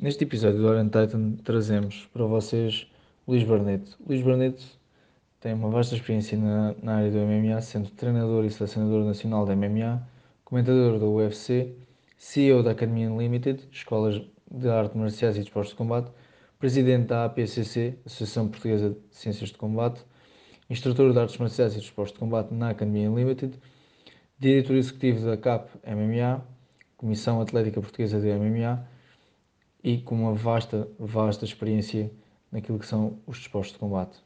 Neste episódio do Iron Titan trazemos para vocês Luís Barneto. Luís Barneto tem uma vasta experiência na, na, área do MMA, sendo treinador e selecionador nacional da MMA, comentador da UFC, CEO da Academia Unlimited, Escolas de Arte Marciais e Desportos de Combate, presidente da APCC, Associação Portuguesa de Ciências de Combate, instrutor de Artes Marciais e Desportos de Combate na Academia Unlimited, diretor executivo da CAP MMA, Comissão Atlética Portuguesa de MMA, e com uma vasta, vasta experiência naquilo que são os desportos de combate.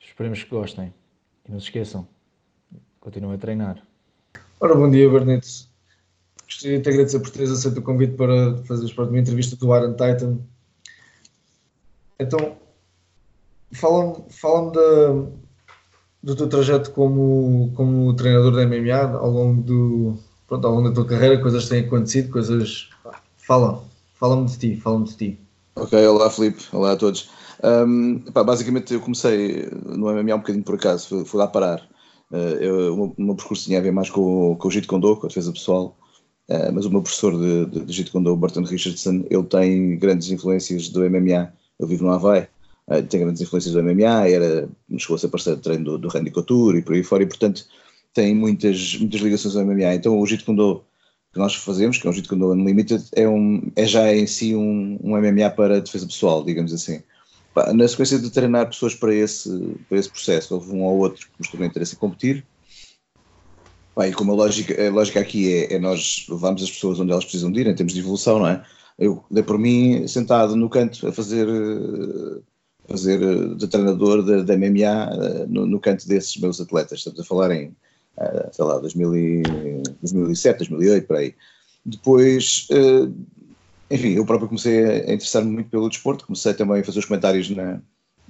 Esperemos que gostem e não se esqueçam, continuem a treinar. Ora, bom dia, Barneto. Gostaria de te agradecer por teres aceito o convite para fazeres parte de uma entrevista do Iron Titan. Então, fala-me fala do teu trajeto como, como treinador da MMA ao longo, do, pronto, ao longo da tua carreira, coisas que têm acontecido, coisas. Fala. Fala-me de ti, fala-me de ti. Ok, olá Filipe, olá a todos. Um, pá, basicamente eu comecei no MMA um bocadinho por acaso, fui, fui lá parar. Uh, eu, o, meu, percurso tinha a ver mais com, com o Jeet Kune com a defesa pessoal, uh, mas o meu professor de, de, de Jeet Kune o Burton Richardson, ele tem grandes influências do MMA. Eu vivo no Havaí, uh, tem grandes influências do MMA, era, chegou a ser parceiro de treino do, do Randy Couture e por aí fora, e portanto tem muitas, muitas ligações ao MMA. Então o Jeet Kune que nós fazemos, que é o Jeet Kune Unlimited, é, um, é já em si um, um MMA para defesa pessoal, digamos assim. Na sequência de treinar pessoas para esse, para esse processo, houve um ou outro que mostrou interesse em competir. Bem, como a lógica, a lógica aqui é, é nós levarmos as pessoas onde elas precisam de ir, em termos de evolução, não é? Eu dei por mim sentado no canto a fazer, fazer de treinador da MMA no, no canto desses meus atletas. Estamos a falar em uh, sei lá, 2000 2007, 2008, por aí. Depois, uh, enfim, eu próprio comecei a interessar-me muito pelo desporto, comecei também a fazer os comentários, na,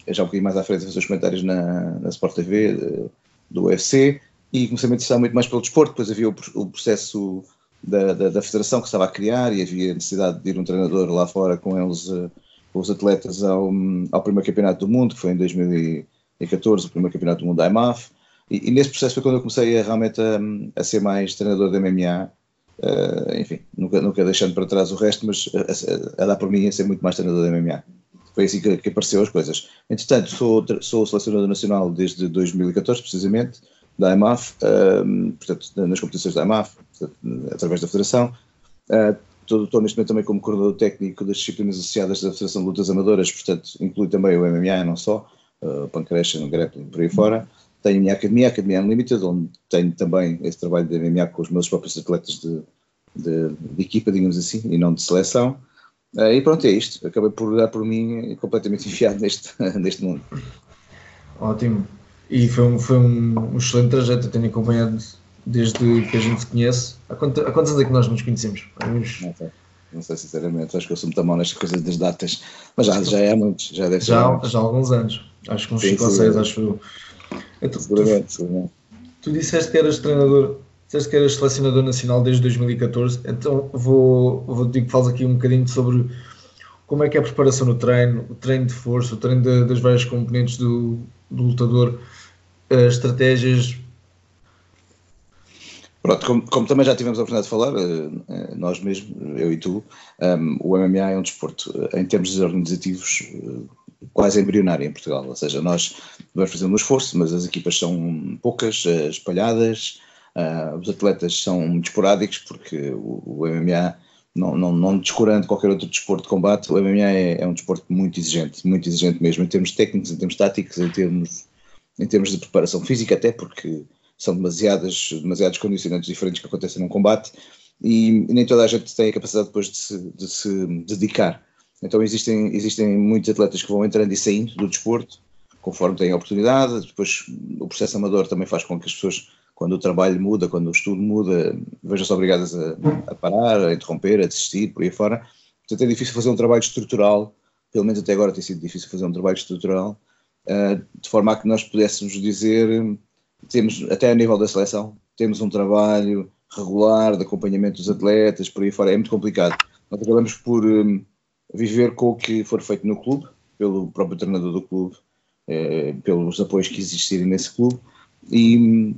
já um bocadinho mais à frente, a fazer os comentários na, na Sport TV do UFC e comecei a me interessar muito mais pelo desporto, depois havia o, o processo da, da, da, federação que estava a criar e havia necessidade de ir um treinador lá fora com eles, uh, com os atletas ao, ao primeiro campeonato do mundo, que foi em 2014, o primeiro campeonato do mundo da IMAF, e, e, nesse processo foi quando eu comecei a, realmente a, a ser mais treinador de MMA. Uh, eh, enfim, nunca, nunca deixando para trás o resto, mas a, a, dar por mim a ser muito mais treinador de MMA. Foi assim que, que apareceu as coisas. Entretanto, sou, sou selecionador nacional desde 2014, precisamente, da IMAF, uh, portanto, nas competições da IMAF, portanto, através da Federação. Uh, Estou neste momento também como coordenador técnico das disciplinas associadas da Federação de Lutas Amadoras, portanto, inclui também o MMA, não só, uh, Pancreation, Grappling, por aí fora tenho a minha academia, a Academia Unlimited, onde tenho também esse trabalho de MMA com os meus próprios atletas de, de, de equipa, digamos assim, e não de seleção. Uh, e pronto, é isto. Acabei por dar por mim completamente enfiado neste, neste mundo. Ótimo. E foi um, foi um, um excelente trajeto, eu tenho acompanhado desde que a gente se conhece. Há, quanto, há quantos anos é que nós nos conhecemos? Uns... Não, sei. não sei sinceramente, acho que eu sou muito mal nestas coisas das datas, mas já, já é há muitos, já deve já, já há alguns anos, acho que uns 5 ou 6, acho eu. Então, seguramente, seguramente. Tu, tu disseste que eras treinador, disseste que eras selecionador nacional desde 2014, então vou, vou dizer que falas aqui um bocadinho sobre como é que é a preparação no treino, o treino de força, o treino de, das várias componentes do, do lutador, as estratégias. Pronto, como, como, também já tivemos a oportunidade de falar, eh, eh, nós mesmos, eu e tu, um, ehm, o MMA é um desporto, eh, em termos organizativos, quase embrionária em Portugal, ou seja, nós vamos fazer um esforço, mas as equipas são poucas, eh, espalhadas, uh, os atletas são esporádicos, porque o, o MMA, não, não, não descurando qualquer outro desporto de combate, o MMA é, é, um desporto muito exigente, muito exigente mesmo, em termos técnicos, em termos táticos, em termos, em termos de preparação física até, porque são demasiadas, demasiados condicionantes diferentes que acontecem num combate, e nem toda a gente tem a capacidade depois de se, de se dedicar então existem, existem muitos atletas que vão entrando e saindo do desporto, conforme têm oportunidade. Depois o processo amador também faz com que as pessoas, quando o trabalho muda, quando o estudo muda, vejam-se obrigadas a, a, parar, a interromper, a desistir, por aí fora. Portanto é difícil fazer um trabalho estrutural, pelo menos até agora tem sido difícil fazer um trabalho estrutural, uh, de forma a que nós pudéssemos dizer, temos, até a nível da seleção, temos um trabalho regular de acompanhamento dos atletas, por aí fora, é muito complicado. Nós acabamos por... Viver com o que for feito no clube, pelo próprio treinador do clube, eh, pelos apoios que existirem nesse clube e,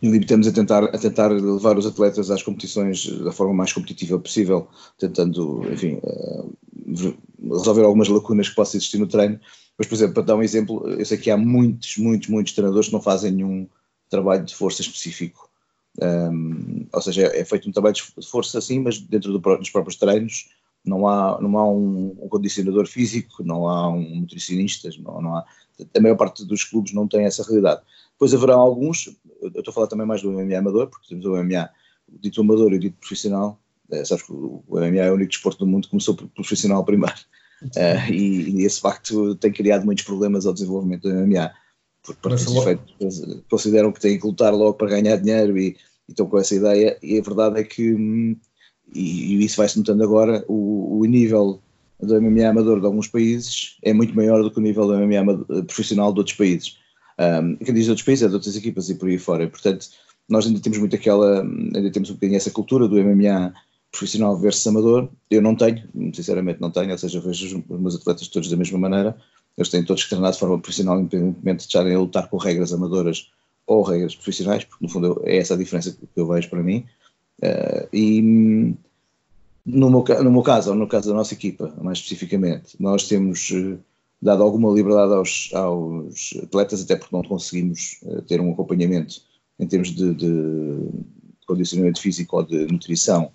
e limitamos a tentar, a tentar levar os atletas às competições da forma mais competitiva possível, tentando, enfim, uh, resolver algumas lacunas que possam existir no treino. Mas, por exemplo, para dar um exemplo, eu sei que há muitos, muitos, muitos treinadores que não fazem nenhum trabalho de força específico. Um, ou seja, é feito um trabalho de força assim, mas dentro do, dos próprios treinos não há, não há um, um, condicionador físico, não há um nutricionista, não, não há, a maior parte dos clubes não tem essa realidade. Depois haverá alguns, eu estou a falar também mais do MMA amador, porque temos o MMA, o dito amador e o dito profissional, é, sabes que o MMA é o único desporto do mundo que começou por profissional primeiro, uh, e, e, esse facto tem criado muitos problemas ao desenvolvimento do MMA, porque participantes consideram que têm que lutar logo para ganhar dinheiro e, e estão com essa ideia, e a verdade é que, hum, e, e isso vai-se notando agora, o, o nível do MMA amador de alguns países é muito maior do que o nível do MMA profissional de outros países. Um, quem diz de outros países é de outras equipas e por aí fora. portanto, nós ainda temos muito aquela, ainda temos um bocadinho essa cultura do MMA profissional versus amador. Eu não tenho, sinceramente não tenho, ou seja, vejo os meus atletas todos da mesma maneira. Eles têm todos que treinar de forma profissional, independentemente de estarem a lutar com regras amadoras ou regras profissionais, porque no fundo é essa a diferença que eu vejo para mim. Uh, e no meu, no meu caso, ou no caso da nossa equipa, mais especificamente, nós temos eh, dado alguma liberdade aos, aos atletas, até porque não conseguimos uh, ter um acompanhamento em termos de, de condicionamento físico ou de nutrição,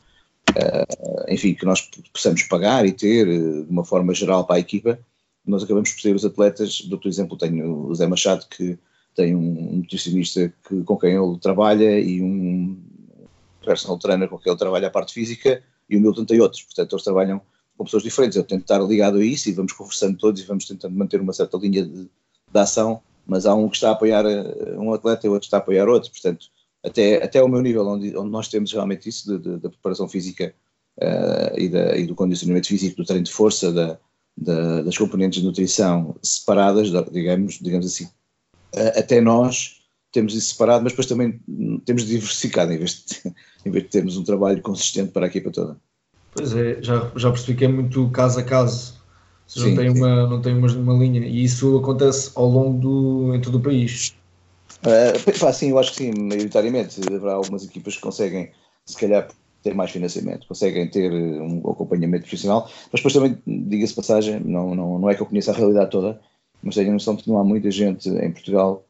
uh, enfim, que nós possamos pagar e ter de uma forma geral para a equipa, nós acabamos por ter os atletas, do outro exemplo tenho o Zé Machado, que tem um nutricionista que, com quem ele trabalha e um personal trainer com quem ele trabalha a parte física, e o Milton tem outros, portanto eles trabalham com pessoas diferentes. Eu tento estar ligado a isso e vamos conversando todos e vamos tentando manter uma certa linha de, de ação, mas há um que está a apoiar eh, um atleta e outro está a apoiar outro, portanto, até, até o meu nível, onde, onde nós temos realmente isso da preparação física uh, e, da, e, do condicionamento físico, do treino de força, da, da, das componentes de nutrição separadas, digamos, digamos assim, uh, até nós temos isso separado, mas depois também temos diversificado em vez de, em vez de termos um trabalho consistente para a equipa toda. Pois é, já, já percebi que é muito caso a caso. Sim, não tem, uma, não tem uma, uma linha. E isso acontece ao longo do, em todo o país. Uh, sim, eu acho que sim, maioritariamente. Haverá algumas equipas que conseguem, se calhar, ter mais financiamento, conseguem ter um acompanhamento profissional, mas depois também, diga-se passagem, não, não, não é que eu conheça a realidade toda, mas tenho a noção de que não há muita gente em Portugal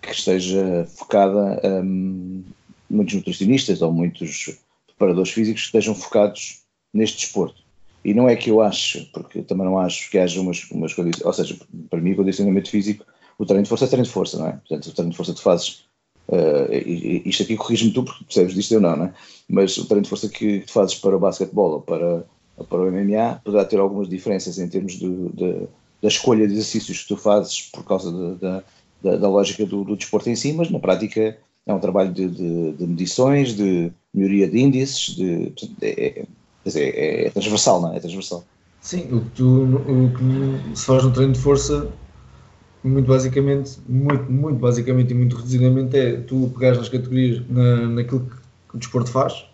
que esteja focada, um, muitos nutricionistas ou muitos preparadores físicos que estejam focados neste desporto. E não é que eu acho, porque também não acho que haja umas, umas condições, ou seja, para mim o condicionamento físico, o treino de força é treino de força, não é? Portanto, o treino de força tu fazes, uh, isto aqui corrige-me tu porque percebes disto eu não, não é? Mas o treino de força que, tu fazes para o basquetebol ou para, ou para o MMA poderá ter algumas diferenças em termos de, de, da escolha de exercícios que tu fazes por causa de, de da, da lógica do, do, desporto em si, mas na prática é um trabalho de, de, de medições, de melhoria de índices, de, é, é, é, transversal, não é? É transversal. Sim, o que, tu, o que se faz no treino de força, muito basicamente, muito, muito basicamente e muito reduzidamente, é tu pegares nas categorias, na, naquilo que o desporto faz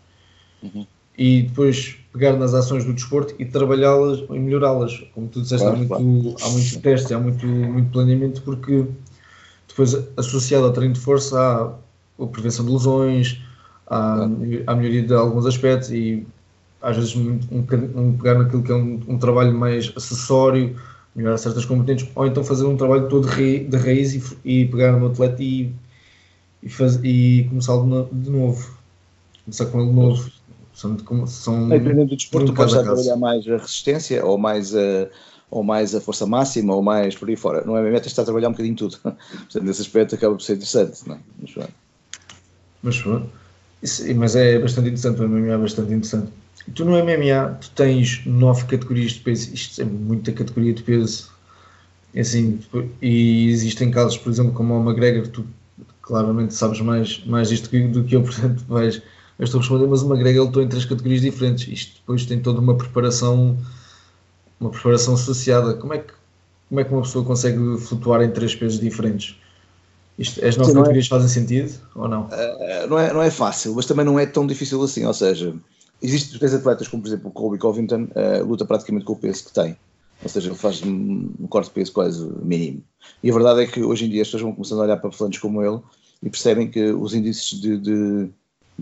uhum. e depois pegar nas ações do desporto e trabalhá-las e melhorá-las. Como tu disseste, claro, há, muito, claro. há muito teste, há muito, muito planeamento, porque depois, associado ao treino de força, há a prevenção de lesões, há a melhoria de alguns aspectos e às vezes um, um, pegar naquilo que é um, um, trabalho mais acessório, melhorar certas competentes, ou então fazer um trabalho todo de raiz e, e pegar no atleta e, e, faz, e começar de novo. Começar com ele de novo. São, são Dependendo do desporto, podes trabalhar mais a resistência ou mais a ou mais a força máxima, ou mais por aí fora. No MMA está a trabalhar um bocadinho tudo. Portanto, nesse aspecto acaba por ser interessante. Não é? Mas, mas, isso, mas é bastante interessante, o MMA é bastante interessante. Tu no MMA tu tens nove categorias de peso, isto é muita categoria de peso. Assim, e existem casos, por exemplo, como o McGregor, tu claramente sabes mais, mais isto do que eu, portanto vais, estou a responder, mas o McGregor lutou em três categorias diferentes. Isto depois tem toda uma preparação uma preparação associada. Como é que, como é que uma pessoa consegue flutuar em três pesos diferentes? Isto, as nove categorias é, fazem sentido ou não? Uh, não, é, não é fácil, mas também não é tão difícil assim. Ou seja, existem três atletas, como por exemplo o Colby Covington, uh, luta praticamente com o peso que tem. Ou seja, ele faz um, corte de peso quase mínimo. E a verdade é que hoje em dia as pessoas vão começando a olhar para flantes como ele e percebem que os índices de, de,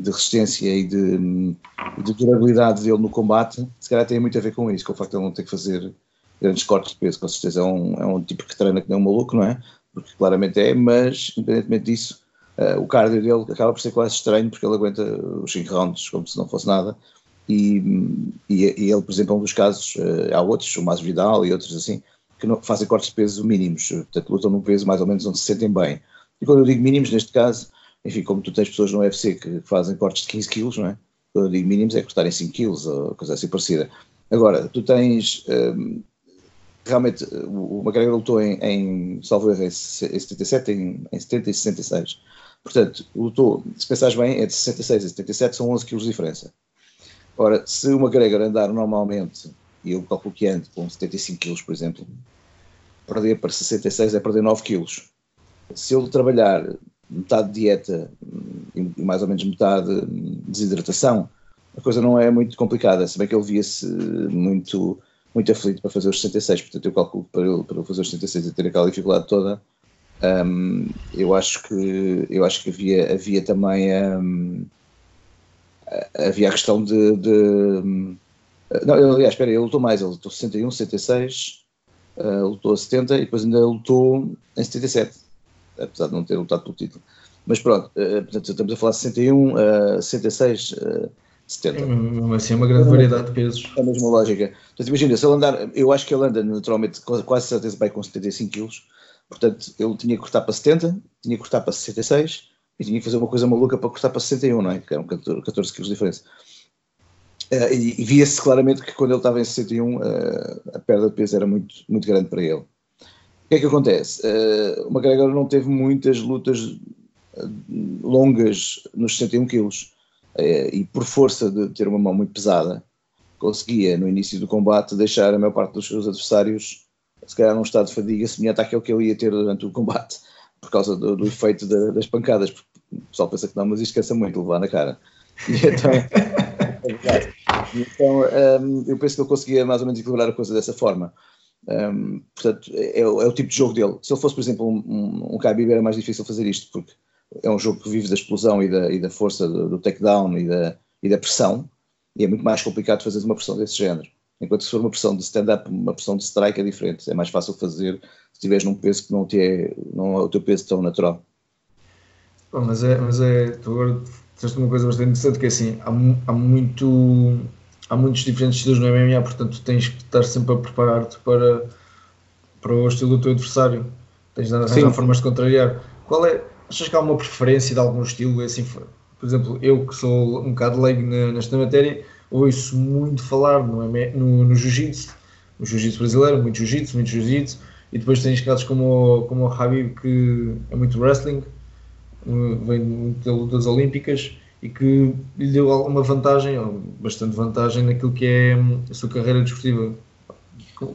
de resistência e de, de, durabilidade dele no combate, se calhar tem muito a ver com isso, com o facto de ele não ter que fazer grandes cortes de peso, com certeza é um, é um tipo que treina que nem um maluco, não é? Porque claramente é, mas independentemente disso, uh, o cardio dele acaba por ser quase estranho porque ele aguenta os 5 rounds como se não fosse nada. E, e, e, ele, por exemplo, é um dos casos, uh, há outros, o Mas Vidal e outros assim, que não, fazem cortes de peso mínimos, portanto lutam num peso mais ou menos onde se sentem bem. E quando eu digo mínimos, neste caso, enfim, como tu tens pessoas no UFC que fazem cortes de 15 quilos, não é? Quando eu digo mínimos é cortarem 5 quilos ou coisa assim parecida. Agora, tu tens, um, realmente, o McGregor lutou em, em salvo erro, em 77, em, em 70 e 66. Portanto, lutou, se pensares bem, entre 66 e 77 são 11 quilos de diferença. Ora, se o McGregor andar normalmente, e eu calculo que ande com 75 quilos, por exemplo, perder para 66 é perder 9 quilos. Se ele trabalhar metade de dieta e mais ou menos metade desidratação, a coisa não é muito complicada, se bem que ele via-se muito, muito aflito para fazer os 66, portanto eu calculo para ele, para fazer os 66 e ter aquela dificuldade toda, um, eu acho que eu acho que havia, havia também um, havia a questão de, de não, aliás, espera, ele lutou mais, ele lutou 61, 66, uh, lutou a 70 e depois ainda lutou em 77 apesar de não ter lutado pelo título. Mas pronto, uh, portanto, estamos a falar de 61, uh, 66, uh, 70. Mesmo assim é uma grande variedade de pesos. É a mesma lógica. Portanto, imagina, se ele andar, eu acho que ele anda naturalmente quase certeza vai com 75 quilos, portanto, ele tinha que cortar para 70, tinha que cortar para 66 e tinha que fazer uma coisa maluca para cortar para 61, não é? Que eram 14, 14 quilos de diferença. Uh, e, e via-se claramente que quando ele estava em 61 uh, a perda de peso era muito, muito grande para ele que é que acontece? Uh, o McGregor não teve muitas lutas eh, longas nos 61 quilos. Uh, e por força de ter uma mão muito pesada conseguia no início do combate deixar a maior parte dos seus adversários se calhar num estado de fadiga semelhante àquele que ele ia ter durante o combate por causa do, do efeito da, das pancadas o pessoal pensa que não, mas isto cansa muito levar na cara. E então, é então um, eu penso que ele conseguia mais ou menos equilibrar a coisa dessa forma um, portanto, é, é, o tipo de jogo dele. Se ele fosse, por exemplo, um, um, um Khabib, era mais difícil fazer isto, porque é um jogo que vive da explosão e da, e da força do, do takedown e da, e da pressão, e é muito mais complicado fazer uma pressão desse género. Enquanto se for uma pressão de stand-up, uma pressão de strike é diferente. É mais fácil fazer se estiveres num peso que não, te é, não é o teu peso tão natural. Bom, mas é, mas é, tu agora disseste uma coisa bastante interessante que é assim, há, há muito há muitos diferentes estilos no MMA, portanto tens que estar sempre a preparar-te para, para o estilo do teu adversário. Tens de arranjar formas de contrariar. Qual é, achas que há uma preferência de algum estilo? É assim, por exemplo, eu que sou um bocado leigo nesta matéria, ouço muito falar no, no, no jiu-jitsu, no jiu-jitsu brasileiro, muito jiu-jitsu, muito jiu-jitsu, e depois tens casos como, como o Habib, que é muito wrestling, vem de lutas olímpicas, e que lhe deu alguma vantagem, ou bastante vantagem, naquilo que é hum, a sua carreira desportiva.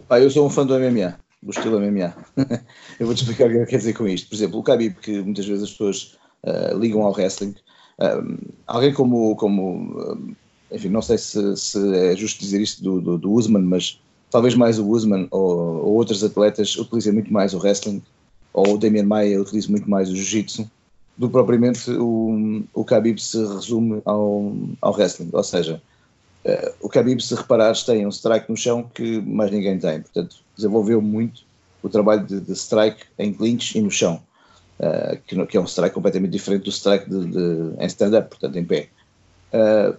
Ah, eu sou um fã do MMA, do estilo MMA. eu vou-te explicar o que quer dizer com isto. Por exemplo, o Khabib, que muitas vezes as pessoas uh, ligam ao wrestling, um, alguém como, como enfim, não sei se, se, é justo dizer isto do, do, do Usman, mas talvez mais o Usman ou, ou outros atletas utilizem muito mais o wrestling, ou o Damian Maia utiliza muito mais o jiu-jitsu, do que propriamente o, o Khabib se resume ao, ao wrestling. Ou seja, uh, o Khabib, se reparares, tem um strike no chão que mais ninguém tem. Portanto, desenvolveu muito o trabalho de, de strike em clinch e no chão, uh, que, que, é um strike completamente diferente do strike de, de, em stand-up, portanto, em pé. Uh,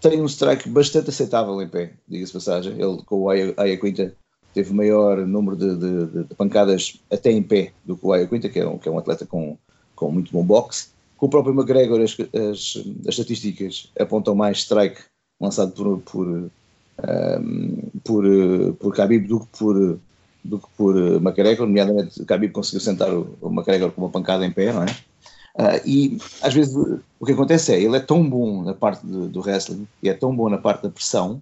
tem um strike bastante aceitável em pé, diga-se passagem. Ele, com o Aya Quinta, teve maior número de, de, pancadas até em pé do que o Aya Quinta, que é um, que é um atleta com com muito bom boxe. Com o próprio McGregor, as, as, as estatísticas apontam mais strike lançado por, por, um, por, por Khabib do que por, do que por McGregor, nomeadamente Khabib conseguiu sentar o, o McGregor com uma pancada em pé, não é? Uh, e às vezes o que acontece é, ele é tão bom na parte do, do wrestling e é tão bom na parte da pressão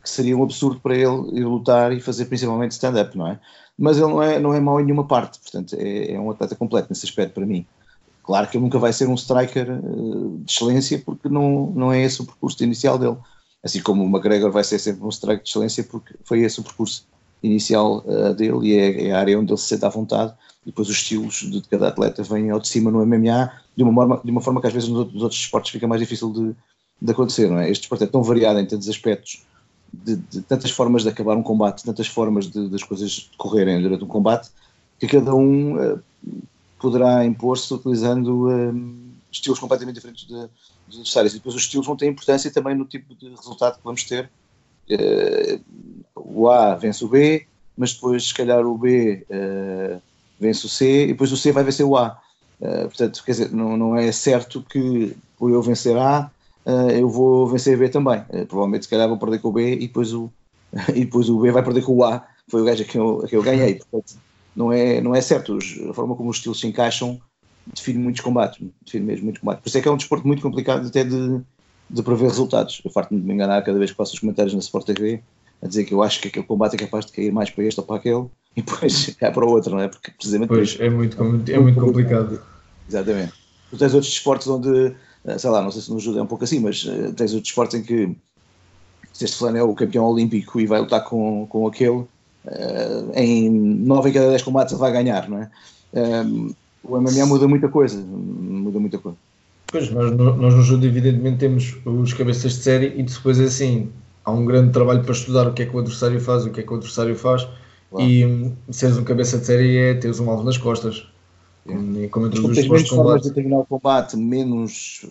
que seria um absurdo para ele ir lutar e fazer principalmente stand-up, não é? Mas ele não é, não é mau em nenhuma parte, portanto é, é um atleta completo nesse aspecto para mim. Claro que ele nunca vai ser um striker uh, de excelência porque não, não é esse o percurso inicial dele. Assim como o McGregor vai ser sempre um striker de excelência porque foi esse o percurso inicial uh, dele e é, é, a área onde ele se sente à vontade e depois os estilos de, cada atleta vêm ao de cima no MMA de uma forma, de uma forma que às vezes nos outros, esportes fica mais difícil de, de acontecer, não é? Este esporte é tão variado em tantos aspectos, de, de tantas formas de acabar um combate, tantas formas de, das coisas decorrerem durante um combate, que cada um uh, poderá impor-se utilizando uh, estilos completamente diferentes de, dos adversários. E depois os estilos vão ter importância também no tipo de resultado que vamos ter. Uh, o A vence o B, mas depois, se calhar, o B vence o C e depois o C vai vencer o A. portanto, quer dizer, não, não é certo que por eu vencer A uh, eu vou vencer B também. Uh, provavelmente, se calhar, vou perder com o B e depois o, e depois o B vai perder com o A. Foi o gajo a quem eu, a quem eu ganhei. Portanto, não é, não é certo. a forma como os estilos se encaixam define muitos combates. Define mesmo muitos combates. Por isso é que é um desporto muito complicado até de, de prever resultados. Eu farto-me de me enganar cada vez que faço os comentários na Sport TV a dizer que eu acho que aquele combate é capaz de cair mais para este ou para aquele e depois cai para o outro, não é? Porque precisamente. Pois, é muito, é muito complicado. Exatamente. Tu tens outros desportos onde eh, sei lá, não sei se nos ajuda é um pouco assim, mas uh, tens outros esportes em que se este fulano é o campeão olímpico e vai lutar com, com aquele, uh, em 9 em cada 10 combates vai ganhar, não é? Um, o MMA muda muita coisa, muda muita coisa. Pois, nós, nós no Judo evidentemente temos os cabeças de série e depois é assim, há um grande trabalho para estudar o que é que o adversário faz, o que é que o adversário faz claro. e um, seres um cabeça de série é teres um alvo nas costas como, como entre os menos formas de terminar o combate, menos,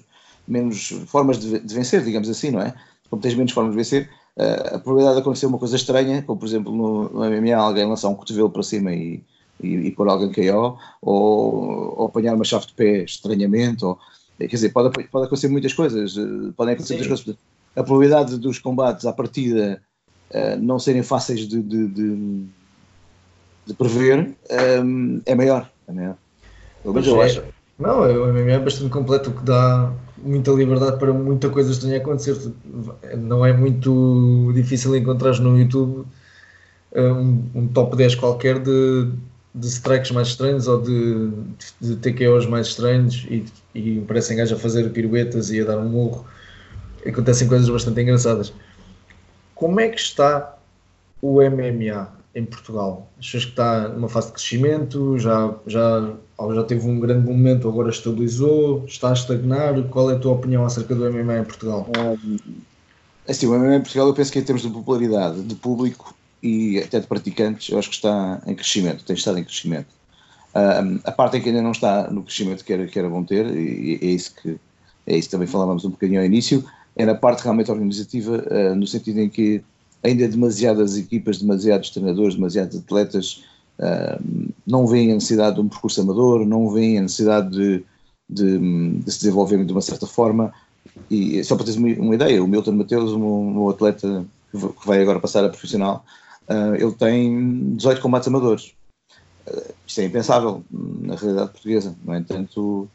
menos formas de, de, vencer, digamos assim, não é? Como tens menos formas de vencer, a probabilidade de acontecer uma coisa estranha, como por exemplo no, no MMA alguém lançar um cotovelo para cima e, e, e pôr alguém KO, ou, ou apanhar uma chave de pé estranhamente, ou, quer dizer, pode, pode acontecer muitas coisas, uh, podem acontecer muitas coisas. A probabilidade dos combates à partida uh, não serem fáceis de, de, de, de prever um, é maior. É maior. Mas eu é, acho. Não, o MMA é bastante completo, o que dá muita liberdade para muita coisa estranha acontecer. Não é muito difícil encontrar no YouTube um, um, top 10 qualquer de, de strikes mais estranhos ou de, de TKOs mais estranhos e, e parecem gajos a fazer piruetas e a dar um murro. Acontecem coisas bastante engraçadas. Como é que está o MMA? Em Portugal? Achas que está numa fase de crescimento? Já, já, já teve um grande momento, agora estabilizou? Está a estagnar? Qual é a tua opinião acerca do MMA em Portugal? É assim, o MMA em Portugal eu penso que em termos de popularidade, de público e até de praticantes, eu acho que está em crescimento, tem estado em crescimento. A parte em que ainda não está no crescimento que era, que era bom ter, e é isso que é isso que também falávamos um bocadinho ao início, é na parte realmente organizativa, uh, no sentido em que ainda demasiadas equipas, demasiados treinadores, demasiados atletas uh, não veem a necessidade de um percurso amador, não veem a necessidade de, de, de se desenvolverem de uma certa forma. E só para teres uma, uma ideia, o Milton Mateus, um, um atleta que vai agora passar a profissional, uh, ele tem 18 combates amadores. Uh, isto é impensável na realidade portuguesa, no entanto,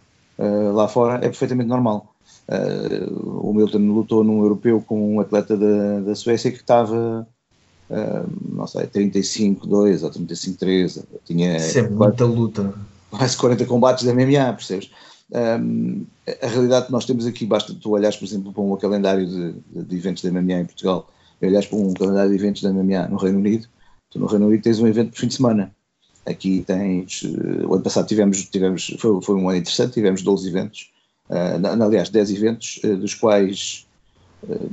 lá fora é perfeitamente normal. Uh, o Milton lutou num europeu com um atleta da, da Suécia que estava, uh, não sei, 35-2 ou 35-3. Tinha Isso é muita luta. Quase 40 combates da MMA, percebes? Um, a realidade que nós temos aqui, basta tu olhares, por exemplo, para um calendário de, de eventos da MMA em Portugal e olhares para um calendário de eventos da MMA no Reino Unido, tu no Reino Unido tens um evento por fim de semana. Aqui tens, o ano passado tivemos, tivemos foi, foi um ano interessante, tivemos 12 eventos, uh, aliás, 10 eventos, uh, dos quais uh,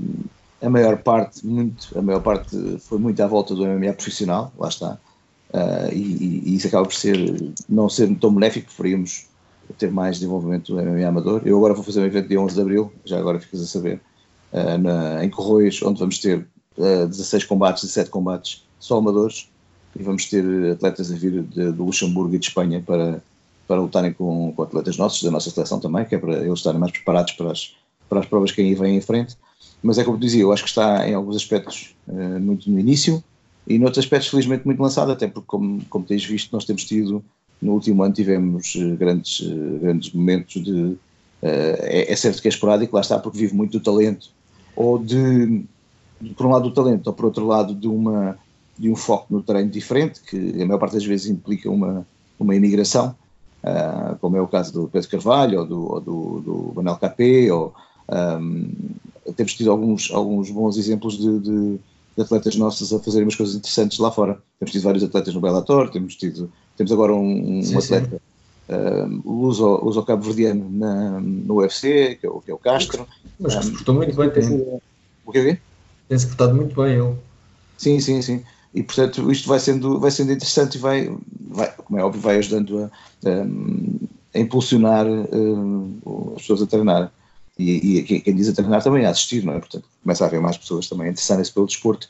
a maior parte, muito, a maior parte foi muito à volta do MMA profissional, lá está, e, e, isso acaba por ser, não ser tão benéfico, preferíamos ter mais desenvolvimento do MMA amador. Eu agora vou fazer um evento dia 11 de Abril, já agora ficas a saber, na, em Corroios, onde vamos ter 16 combates, 17 combates só amadores, e vamos ter atletas a vir de, do Luxemburgo e de Espanha para para lutarem com, com, atletas nossos, da nossa seleção também, que é para eles estarem mais preparados para as, para as provas que aí vêm em frente. Mas é como dizia, eu acho que está em alguns aspectos uh, muito no início e noutros aspectos, felizmente, muito lançado, até porque, como, como tens visto, nós temos tido, no último ano, tivemos uh, grandes, uh, grandes momentos de. É, é, certo que é esporádico, lá está, porque vive muito do talento, ou de, de, por um lado, do talento, ou por outro lado, de, uma, de um foco no treino diferente, que a maior parte das vezes implica uma, uma imigração uh, como é o caso do Pedro Carvalho ou do, ou do, do Manuel Capé, ou um, temos tido alguns, alguns bons exemplos de, de, de atletas nossos a fazerem umas coisas interessantes lá fora. Temos tido vários atletas no Bellator, temos tido, temos agora um, um sim, atleta, sim. Uh, uso, uso cabo verdiano na, no UFC, que é o, que é o Castro. Mas que se portou muito bem, tem. O que é? Tem-se portado muito bem ele. Sim, sim, sim. E portanto isto vai sendo, vai sendo interessante e vai, vai como é óbvio, vai ajudando a, a, a impulsionar uh, as pessoas a treinar. E, e, quem diz a treinar também a assistir, não é? Portanto, começa a haver mais pessoas também a interessarem-se pelo desporto.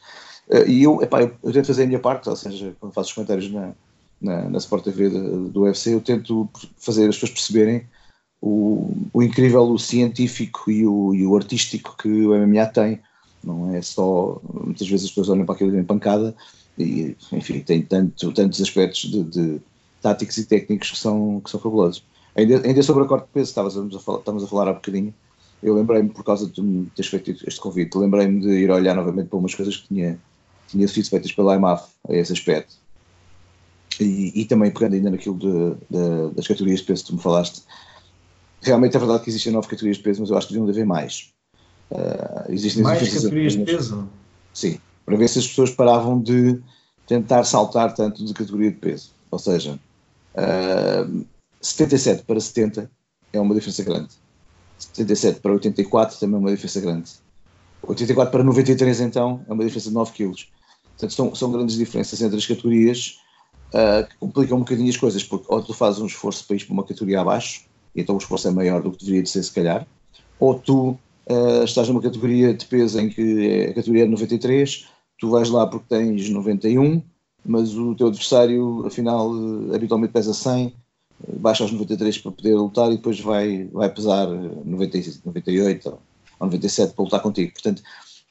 Uh, e eu, epá, eu, tento fazer a minha parte, ou seja, quando faço os comentários na, na, na Sport TV do, do UFC, eu tento fazer as pessoas perceberem o, o incrível, o científico e o, e o artístico que o MMA tem não é só. Muitas vezes as pessoas olham para aquilo em pancada e, enfim, tem tanto, tantos aspectos de, de, táticos e técnicos que são, que são fabulosos. Ainda, ainda sobre a corte de peso, estávamos a falar, estávamos a falar há bocadinho. Eu lembrei-me, por causa de teres feito este convite, lembrei-me de ir olhar novamente para umas coisas que tinha, tinha sido feitas pela IMAF a esse aspecto. E, e também pegando ainda naquilo de, de, das categorias de peso que tu me falaste, realmente é verdade que existem nove categorias de peso, mas eu acho que deviam haver mais. Uh, existem mais categorias de peso? Sim, para ver se as pessoas paravam de tentar saltar tanto de categoria de peso. Ou seja, uh, 77 para 70 é uma diferença grande. 77 para 84 também é uma diferença grande. 84 para 93 então é uma diferença de 9 kg. Portanto, são, são grandes diferenças entre as categorias uh, que complicam um bocadinho as coisas, porque ou tu fazes um esforço para ir para uma categoria abaixo, e então o esforço é maior do que deveria de ser se calhar, ou tu uh, estás numa categoria de peso em que é a categoria é 93, tu vais lá porque tens 91, mas o teu adversário, afinal, uh, habitualmente pesa 100, baixa aos 93 para poder lutar e depois vai, vai pesar 90, 98 ou 97 para lutar contigo. Portanto,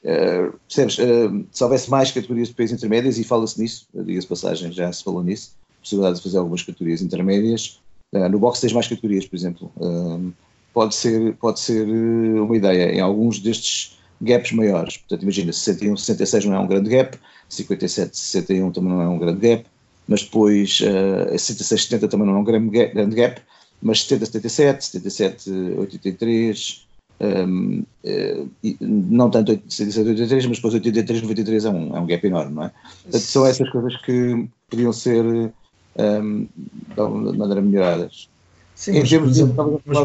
uh, percebes? Uh, se houvesse mais categorias de peso intermédias, e fala-se nisso, diga-se passagem, já se falou nisso, possibilidade de fazer algumas categorias intermédias. Uh, no boxe tens mais categorias, por exemplo. Uh, pode ser, pode ser eh, uma ideia em alguns destes gaps maiores. Portanto, imagina, 61, 66 não é um grande gap, 57, 61 também não é um grande gap, mas depois uh, 66, 70 também não é um grande gap, grande gap mas 70, 77, 77, 83, um, uh, não tanto 77, 83, mas depois 83, 93 é um, é um gap enorme, não é? Portanto, são essas coisas que podiam ser um, de alguma maneira melhoradas. Sim, em termos de mas,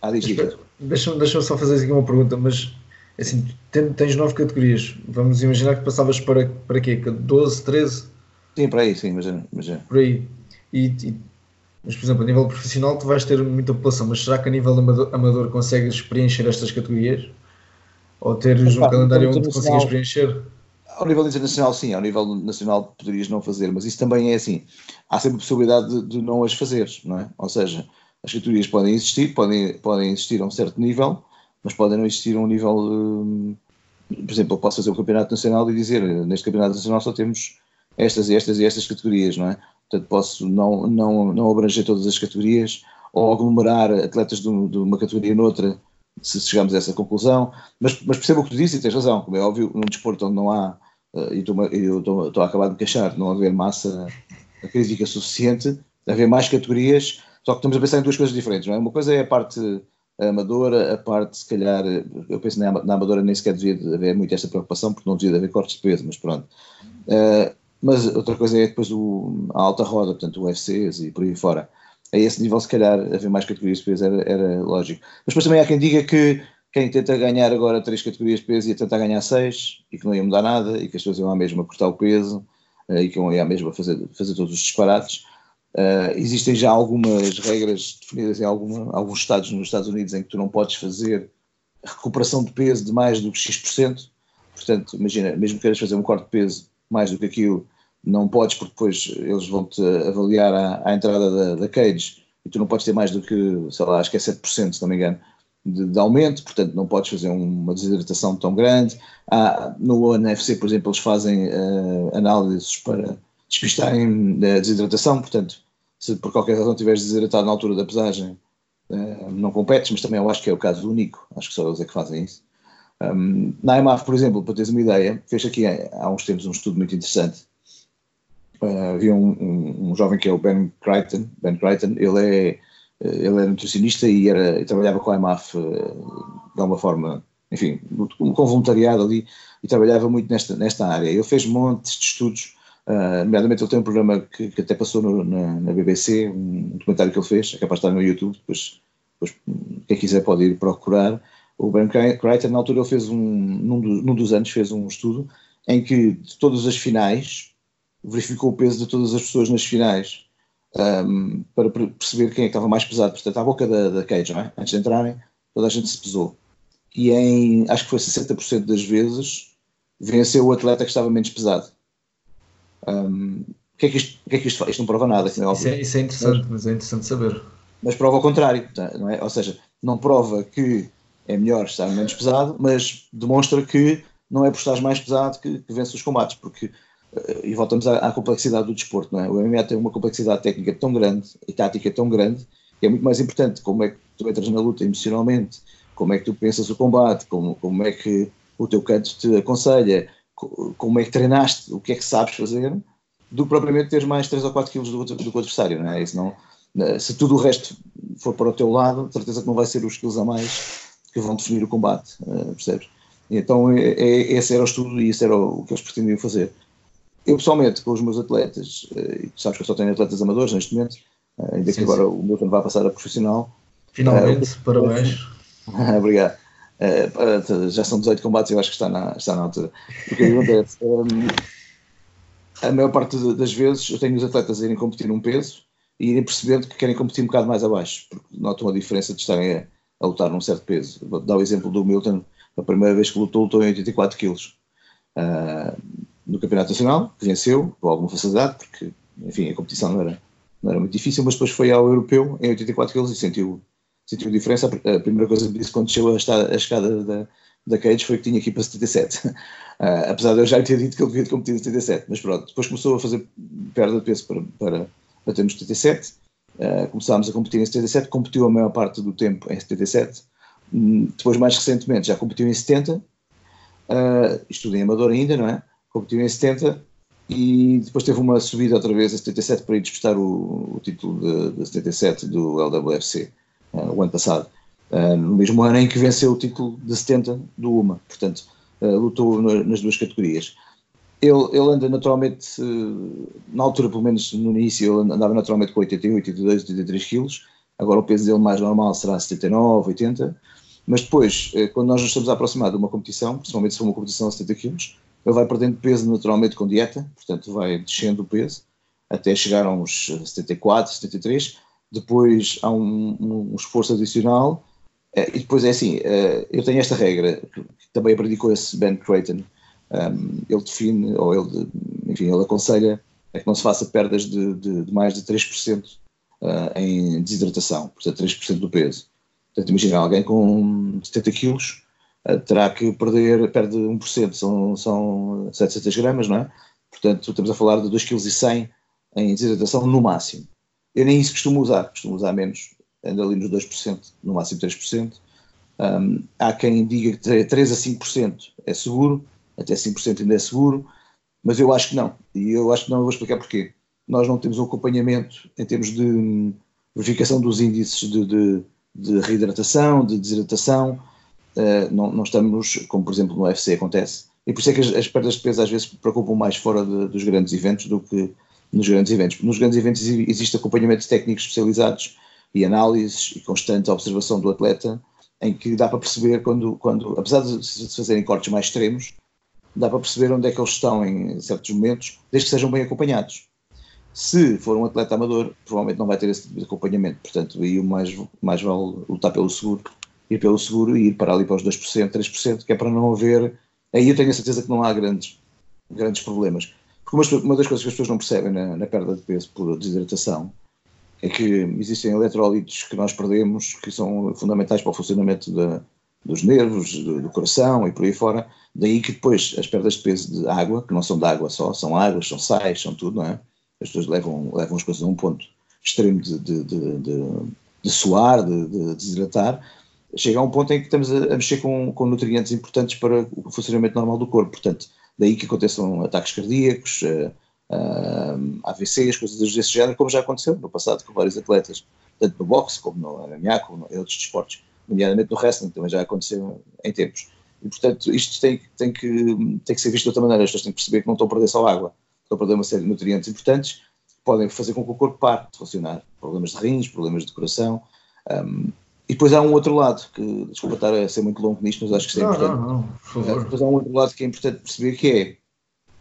ah, Deixa-me deixa só fazer aqui uma pergunta, mas assim, tens nove categorias. Vamos imaginar que passavas para, para quê? 12, 13? Sim, para aí, sim, imagina. imagina. Por aí. E, e, mas, por exemplo, a nível profissional tu vais ter muita população, mas será que a nível amador, amador consegues preencher estas categorias? Ou teres um calendário onde consigas preencher? Ao nível internacional, sim, ao nível nacional poderias não fazer, mas isso também é assim. Há sempre a possibilidade de, de não as fazeres, não é? Ou seja, as categorias podem existir, podem, podem existir a um certo nível, mas podem não existir a um nível. Hum, por exemplo, eu posso fazer o campeonato nacional e dizer neste campeonato nacional só temos estas e estas e estas categorias, não é? Portanto, posso não, não, não abranger todas as categorias ou aglomerar atletas de, uma categoria noutra se chegamos a essa conclusão. Mas, mas percebo o que tu dizes e tens razão, como é óbvio, num desporto onde não há uh, eu estou a acabar de queixar, não haver massa crítica suficiente, haver mais categorias, só que estamos a pensar em duas coisas diferentes, não é? Uma coisa é a parte amadora, a parte, se calhar, eu penso na, na amadora nem sequer devia haver muito esta preocupação, porque não devia haver cortes de peso, mas pronto. Uh, mas outra coisa é depois o, a alta roda, portanto, o UFCs e por aí fora. A esse nível, se calhar, haver mais categorias de peso era, era lógico. Mas depois também há quem diga que quem tenta ganhar agora três categorias de peso ia tentar ganhar seis e que não ia mudar nada e que as pessoas iam à mesma cortar o peso uh, e que iam à mesma fazer, fazer todos os disparates. Uh, existem já algumas regras definidas em alguma, alguns estados nos Estados Unidos em que tu não podes fazer recuperação de peso de mais do que X%. Portanto, imagina, mesmo que queiras fazer um corte de peso mais do que aquilo, não podes, porque depois eles vão-te avaliar à, à entrada da, da, cage e tu não podes ter mais do que, sei lá, acho que é 7%, se não me engano de, de, aumento, portanto não podes fazer uma desidratação tão grande. Há, no NFC, por exemplo, eles fazem uh, análises para despistarem a desidratação, portanto, se por qualquer razão tiveres desidratado na altura da pesagem, uh, não competes, mas também eu acho que é o caso único, acho que só eles é que fazem isso. Um, na IMAF, por exemplo, para teres uma ideia, fez aqui há uns tempos um estudo muito interessante. Uh, havia um, um, um, jovem que é o Ben Crichton, Ben Crichton, ele é ele é nutricionista e, era, e trabalhava com a IMAF eh, de alguma forma enfim, com voluntariado ali e trabalhava muito nesta, nesta área. Ele fez montes de estudos, uh, nomeadamente ele tem um programa que, que até passou no, na, na, BBC, um documentário que ele fez, é capaz de estar no YouTube, depois, depois quem quiser pode ir procurar. O Ben Crichton, na altura, ele fez um, num, do, num dos anos, fez um estudo em que de todas as finais, verificou o peso de todas as pessoas nas finais um, para perceber quem é que estava mais pesado. Portanto, à boca da, da cage, é? antes de entrarem, toda a gente se pesou. E em, acho que foi 60% das vezes, venceu o atleta que estava menos pesado. Um, o, que é que isto, o que é que isto faz? Isto não prova nada. Assim, é isso, é, isso, é, interessante, mas, mas, é interessante saber. Mas prova ao contrário, tá, não é? Ou seja, não prova que é melhor estar menos pesado, mas demonstra que não é por estar mais pesado que, que vence os combates, porque e voltamos à, à, complexidade do desporto, não é? O MMA tem uma complexidade técnica tão grande e tática tão grande que é muito mais importante como é que tu entras na luta emocionalmente, como é que tu pensas o combate, como, como é que o teu canto te aconselha, como é que treinaste, o que é que sabes fazer, do que propriamente teres mais 3 ou 4 quilos do, do que o adversário, não é? Isso não, se tudo o resto for para o teu lado, certeza que não vai ser os quilos a mais que vão definir o combate, uh, percebes? Então é, esse era o estudo e isso era o que eles pretendiam fazer. Eu, pessoalmente, com os meus atletas, eh, e tu sabes que eu só tenho atletas amadores neste momento, eh, ainda sim, que agora sim. o Milton vai passar a profissional. Finalmente, uh, parabéns. Obrigado. Uh, já são 18 combates, eu acho que está na, está na altura. O que acontece? Um, a maior parte das vezes eu tenho os atletas a irem competir num peso e irem percebendo que querem competir um bocado mais abaixo, porque notam a diferença de estarem a, a lutar num certo peso. Vou dar o exemplo do Milton, a primeira vez que lutou, lutou em 84 quilos. Uh, no Campeonato Nacional, que venceu com alguma facilidade, porque, enfim, a competição não era, não era muito difícil, mas depois foi ao Europeu em 84 kg e sentiu, sentiu diferença. A primeira coisa que disse quando chegou a, estar, a escada da, da Cage foi que tinha aqui para 77. Uh, apesar de eu já ter dito que ele devia competir em 77, mas pronto, depois começou a fazer perda de peso para, para batermos 77. Uh, começámos a competir em 77, competiu a maior parte do tempo em 77. Um, depois, mais recentemente, já competiu em 70. Uh, isto tudo em amador ainda, não é? Competiu em 70 e depois teve uma subida outra vez a 77 para ir disputar o, o título de, de 77 do LWFC uh, eh, o ano passado. Uh, no mesmo ano em que venceu o título de 70 do UMA, portanto, uh, lutou no, nas duas categorias. Ele, ele anda naturalmente, na altura, pelo menos no início, ele andava naturalmente com 88, 82, 83 quilos. Agora o peso dele mais normal será 79, 80. Mas depois, quando nós nos estamos a aproximar de uma competição, principalmente se for uma competição a 70 quilos, ele vai perdendo peso naturalmente com dieta, portanto vai descendo o peso até chegar a uns 74, 73. Depois há um, um esforço adicional. Eh, e depois é assim: eh, eu tenho esta regra, que também aprendi com esse Ben Creighton. Um, ele define, ou ele, enfim, ele aconselha que não se faça perdas de, de, de mais de 3% uh, eh, em desidratação, portanto 3% do peso. Portanto, imagina alguém com 70 quilos eh, terá que perder, perde 1%, são, são 700 gramas, não é? Portanto, estamos a falar de 2,1 kg em desidratação no máximo. Eu nem isso costumo usar, costumo usar menos, ando ali nos 2%, no máximo 3%. Um, há quem diga que 3 a 5% é seguro, até 5% ainda é seguro, mas eu acho que não. E eu acho que não, eu vou explicar porquê. Nós não temos um acompanhamento em termos de verificação dos índices de, de, de reidratação, de desidratação, uh, não, não, estamos, como por exemplo no UFC acontece, e por isso é que as, as perdas de peso às vezes preocupam mais fora de, dos grandes eventos do que nos grandes eventos. Nos grandes eventos existe acompanhamento técnicos especializados e análises e constante observação do atleta, em que dá para perceber quando, quando apesar de se fazerem cortes mais extremos, dá para perceber onde é que eles estão em certos momentos, desde que sejam bem acompanhados. Se for um atleta amador, provavelmente não vai ter esse tipo de acompanhamento, portanto, aí o mais, mais vale lutar pelo seguro ir pelo seguro e ir para ali para os 2%, 3%, que é para não haver. Aí eu tenho a certeza que não há grandes, grandes problemas. Porque uma, das coisas que as pessoas não percebem na, na perda de peso por desidratação é que existem eletrólitos que nós perdemos que são fundamentais para o funcionamento da, dos nervos, do, do, coração e por aí fora. Daí que depois as perdas de peso de água, que não são de água só, são águas, são sais, são tudo, não é? As pessoas levam, levam as coisas a um ponto extremo de, de, de, de, de suar, de, de desidratar, chega a um ponto em que estamos a, mexer com, com, nutrientes importantes para o funcionamento normal do corpo. Portanto, daí que aconteçam ataques cardíacos, uh, uh, AVCs, coisas desse género, como já aconteceu no passado com vários atletas, tanto no boxe como no MMA, como em outros desportos, nomeadamente no wrestling, também já aconteceu em tempos. E, portanto, isto tem, tem, que, tem que ser visto de outra maneira. As pessoas têm que perceber que não estão a perder só água, estão a perder uma série de nutrientes importantes que podem fazer com que o corpo pare de funcionar. Problemas de rins, problemas de coração. Um, e depois há um outro lado, que desculpa estar a ser muito longo nisto, mas acho que isso é não, importante. Não, não, por favor. Depois há um outro lado que é importante perceber que é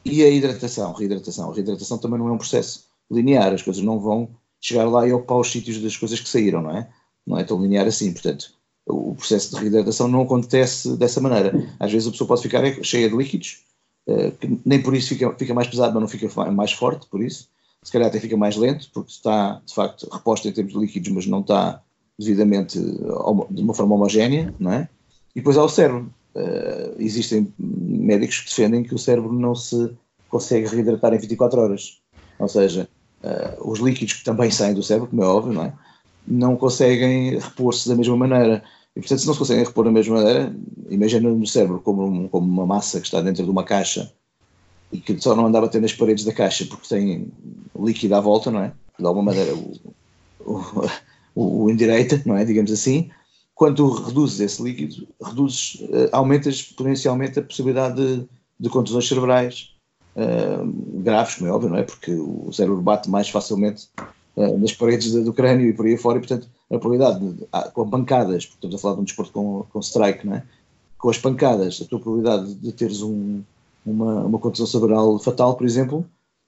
e a hidratação, reidratação. A reidratação também não é um processo linear, as coisas não vão chegar lá e ocupar os sítios das coisas que saíram, não é? Não é tão linear assim, portanto, o processo de reidratação não acontece dessa maneira. Às vezes a pessoa pode ficar cheia de líquidos, eh, que nem por isso fica, fica mais pesado, mas não fica mais forte, por isso. Se calhar até fica mais lento, porque está, de facto, reposta em termos de líquidos, mas não está devidamente de uma forma homogénea, não é? E depois há o cérebro. Uh, existem médicos que defendem que o cérebro não se consegue reidratar em 24 horas. Ou seja, uh, os líquidos que também saem do cérebro, como é óbvio, não é? Não conseguem repor-se da mesma maneira. E, portanto, se não se conseguem repor da mesma maneira, imagina no cérebro como, um, como uma massa que está dentro de uma caixa e que só não anda a bater nas paredes da caixa porque tem líquido à volta, não é? De alguma maneira o, o, o, o endireita, não é? Digamos assim. Quando tu reduzes esse líquido, reduzes, uh, aumentas exponencialmente a possibilidade de, de contusões cerebrais uh, graves, como é óbvio, não é? Porque o cérebro bate mais facilmente uh, nas paredes do crânio e por aí fora, e portanto a probabilidade, de, ah, com pancadas, porque estamos a falar de um desporto com, com strike, não é? Com as pancadas, a tua probabilidade de teres um, uma, uma contusão cerebral fatal, por exemplo,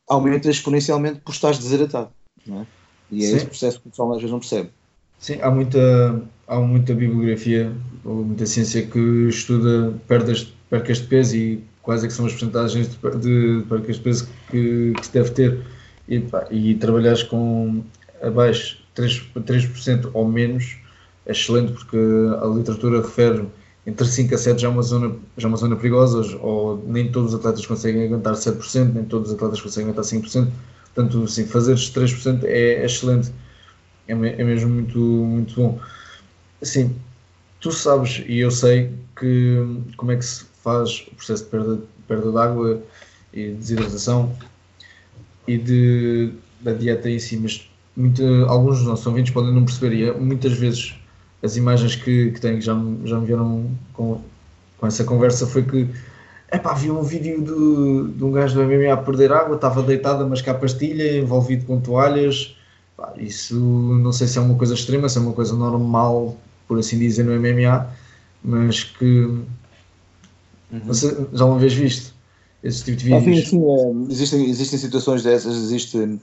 aumenta exponencialmente por estares desidratado, não é? E é Sim. esse processo que o pessoal às vezes não percebe. Sim, há muita, há muita bibliografia, ou muita ciência que estuda perdas, percas de peso e quais é que são as porcentagens de, de percas de peso que, que se deve ter. E, pá, e trabalhares com abaixo 3%, 3% ou menos é excelente porque a literatura refere entre 5 a 7 já é uma zona, já é uma zona perigosa, ou nem todos os atletas conseguem aguentar 7%, nem todos os atletas conseguem aguentar 5%, portanto, assim, fazeres 3% é, é excelente é, é mesmo muito, muito bom. Assim, tu sabes e eu sei que como é que se faz o processo de perda, perda de água e desidratação e de, da dieta em si, mas muito, alguns dos nossos ouvintes podem não perceber e é, muitas vezes as imagens que, que que já, já me vieram com, com essa conversa foi que Epá, vi um vídeo de, de um gajo do MMA a perder água, estava deitado a mascar pastilha, envolvido com toalhas, isso não sei se é uma coisa extrema, se é uma coisa normal, por assim dizer, no MMA, mas que uhum. você, já uma vez visto esse tipo de vídeos. sim, sim, é, existem, existem situações dessas, existe,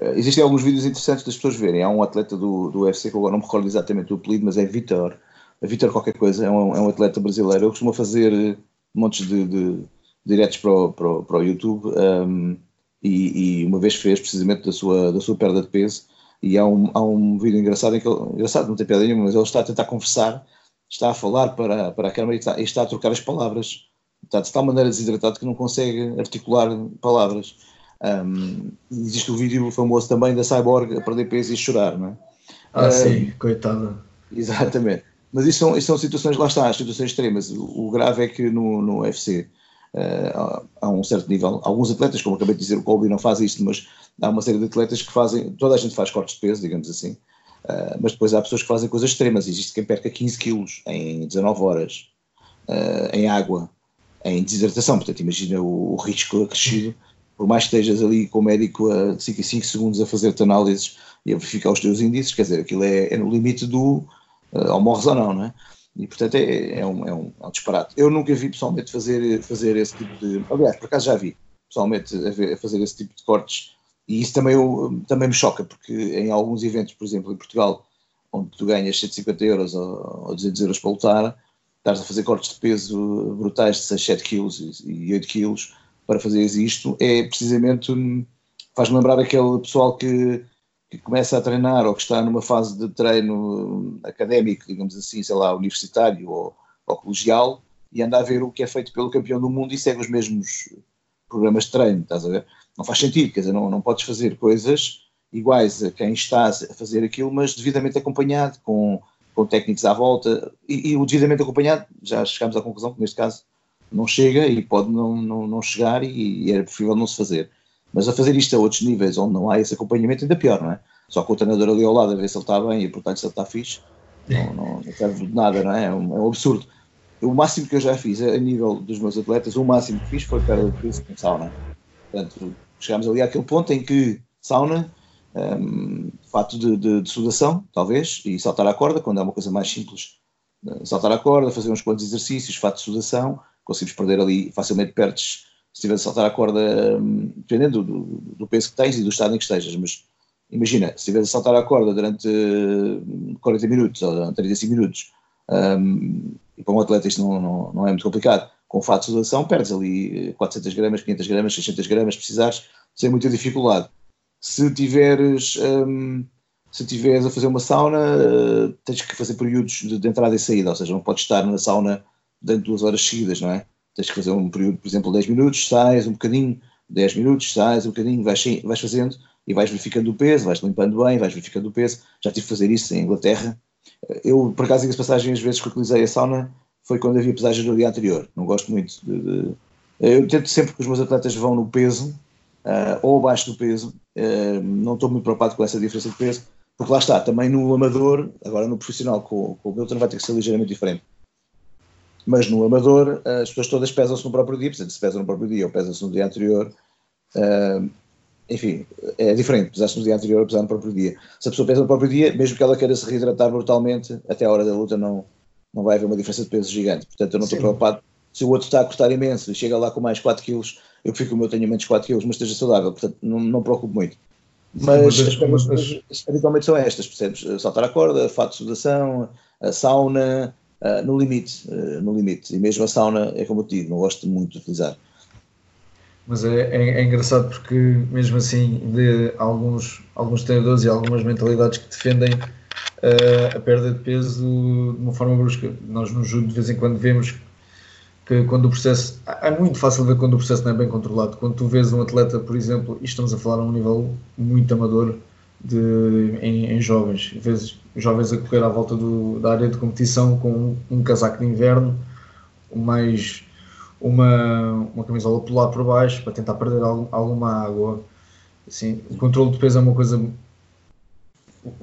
é, existem alguns vídeos interessantes das pessoas verem. Há um atleta do, do UFC que agora não me recordo exatamente o apelido, mas é Vitor. É Vitor qualquer coisa, é um, é um atleta brasileiro. Ele costuma fazer montes de, de diretos para o, para o, para o YouTube um, e, e, uma vez fez precisamente da sua, da sua perda de peso e há um, há um vídeo engraçado em que ele, engraçado, não tem piada nenhuma, mas ele está a tentar conversar, está a falar para, para a câmara e está, e está a trocar as palavras. Está de tal maneira desidratado que não consegue articular palavras. Um, existe o vídeo famoso também da Cyborg a perder peso e chorar, não é? Ah, sim, coitada. Exatamente. Mas isso são, isso são situações, lá está, as situações extremas. O, o grave é que no, no UFC uh, a um certo nível. Alguns atletas, como acabei de dizer, o Colby não faz isto, mas há uma série de atletas que fazem, toda a gente faz cortes de peso, digamos assim, uh, mas depois há pessoas que fazem coisas extremas. Existe quem perca 15 quilos em 19 horas uh, em água, em desidratação. Portanto, imagina o, o risco acrescido. Por mais que estejas ali com o médico a 5 5 segundos a fazer-te análises e a verificar os teus índices, quer dizer, aquilo é, é no limite do uh, ou morres ou não, não é? E, portanto, é, é, um, é, um, é um disparate. Eu nunca vi pessoalmente fazer, fazer esse tipo de. Aliás, por acaso já vi pessoalmente a, ver, a fazer esse tipo de cortes, e isso também, eu, também me choca, porque em alguns eventos, por exemplo, em Portugal, onde tu ganhas 150 euros ou, ou 200 euros para lutar, estás a fazer cortes de peso brutais de 6, 7 quilos e 8 quilos para fazeres isto, é precisamente. faz-me lembrar aquele pessoal que que começa a treinar ou que está numa fase de treino académico, digamos assim, sei lá, universitário ou, ou colegial, e anda a ver o que é feito pelo campeão do mundo e segue os mesmos programas de treino, estás a ver? Não faz sentido, quer dizer, não, não podes fazer coisas iguais a quem está a fazer aquilo, mas devidamente acompanhado, com, com técnicos à volta, e, e o devidamente acompanhado, já chegamos à conclusão que neste caso não chega e pode não, não, não chegar e, e era preferível não se fazer. Mas a fazer isto a outros níveis onde não há esse acompanhamento, ainda pior, não é? Só com o treinador ali ao lado a ver se ele está bem e portanto se ele está fixe, não, não, não serve de nada, não é? É um, é um absurdo. o máximo que eu já fiz a nível dos meus atletas, o máximo que fiz foi perda de peso com sauna. Portanto, chegámos ali àquele ponto em que sauna, um, fato de, de, de, sudação, talvez, e saltar à corda, quando é uma coisa mais simples, uh, saltar à corda, fazer uns quantos exercícios, fato de sudação, conseguimos perder ali, facilmente perdes, se estiver a saltar à corda, um, dependendo do, do, do, peso que tens e do estado em que estejas, mas imagina, se estiveres a saltar à corda durante uh, 40 minutos ou 35 minutos, um, e para um atleta isto não, não, não é muito complicado, com fato de sudação perdes ali 400 gramas, 500 gramas, 600 gramas, precisares, sem muita dificuldade. Se tiveres, um, se tiveres a fazer uma sauna, uh, tens que fazer períodos de, de, entrada e saída, ou seja, não podes estar na sauna de duas horas seguidas, não é? Tens que fazer um período, por exemplo, 10 minutos, sais um bocadinho, 10 minutos, sais um bocadinho, vais, vais fazendo e vais verificando o peso, vais limpando bem, vais verificando o peso. Já tive que fazer isso em Inglaterra. Eu, por acaso, diga passagem, as vezes que utilizei a sauna foi quando havia pesagens no dia anterior. Não gosto muito de, de... Eu tento sempre que os meus atletas vão no peso uh, ou abaixo do peso. Uh, não estou muito preocupado com essa diferença de peso, porque lá está, também no amador, agora no profissional, com, com o Milton vai ter que ser ligeiramente diferente. Mas no amador, uh, as pessoas todas pesam-se no próprio dia, portanto, se pesam no próprio dia ou pesam-se no dia anterior, enfim, é diferente, pesar-se no dia anterior ou pesar no próprio dia. Se a pessoa pesa no próprio dia, mesmo que ela queira se reidratar brutalmente, até a hora da luta não, não vai haver uma diferença de peso gigante. Portanto, eu não estou preocupado se o outro está a cortar imenso e chega lá com mais 4 quilos, eu fico o meu tenho menos 4 quilos, mas esteja saudável, portanto não, não preocupo muito. Mas Sim, mas, mas, mas, habitualmente são estas, percebes? Saltar a corda, fato de sudação, a sauna, uh, no limite, uh, no limite. E mesmo a sauna, é como eu te digo, não gosto muito de utilizar. Mas é, é, é, engraçado porque, mesmo assim, de alguns, alguns treinadores e algumas mentalidades que defendem uh, a perda de peso de uma forma brusca. Nós no judo, de vez em quando, vemos que quando o processo. É muito fácil ver quando o processo não é bem controlado. Quando tu vês um atleta, por exemplo, e estamos a falar a um nível muito amador de, em, em jovens, vezes jovens a correr à volta do, da área de competição com um, um casaco de inverno, mais uma, uma camisola polar por baixo para tentar perder algum, alguma água. Assim, o controle de peso é uma coisa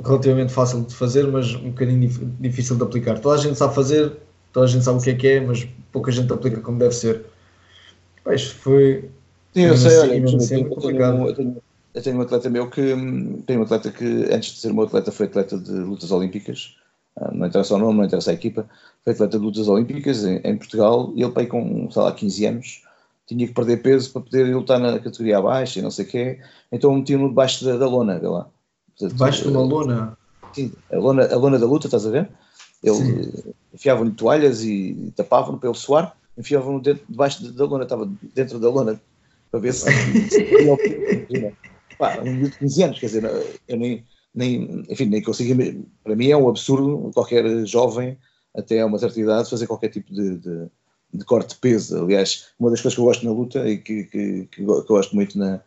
relativamente fácil de fazer, mas um bocadinho difícil de aplicar. Toda a gente sabe fazer, toda a gente sabe o que é que é, mas pouca gente aplica como deve ser. Pois foi. Sim, eu sei, olha, eu, tenho, eu, tenho, eu tenho um atleta meu que tem um atleta que antes de ser um atleta foi atleta de lutas olímpicas, ah, não interessa o nome, não interessa a equipa, foi atleta de lutas olímpicas em, em Portugal e ele pai com, sei lá, 15 anos tinha que perder peso para poder lutar na categoria abaixo e não sei o quê, então metiam-no debaixo da, da lona, vê lá. Debaixo de uma lona? Sim, a lona, a lona da luta, estás a ver? Ele enfiavam-lhe toalhas e tapavam-no para ele suar, enfiavam-no debaixo da lona, estava dentro da lona para ver se. Pá, um de 15 anos, quer dizer, eu nem, nem, enfim, nem consigo. Para mim é um absurdo qualquer jovem, até uma certa idade, fazer qualquer tipo de, de, de corte de peso. Aliás, uma das coisas que eu gosto na luta e que, que, que, que eu gosto muito na,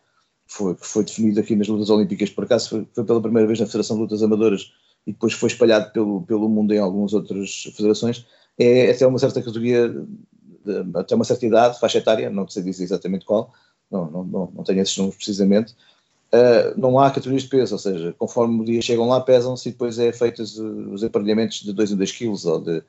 foi, que foi definido aqui nas lutas olímpicas, por acaso foi, foi, pela primeira vez na Federação de Lutas Amadoras e depois foi espalhado pelo, pelo mundo em algumas outras federações, é até uma certa categoria, até uma certa idade, faixa etária, não sei dizer exatamente qual, não, não, não, não tenho esses números precisamente, uh, não há categorias de peso, ou seja, conforme o dia chegam lá, pesam-se e depois é feitos os aparelhamentos de 2 em 2 kg ou de,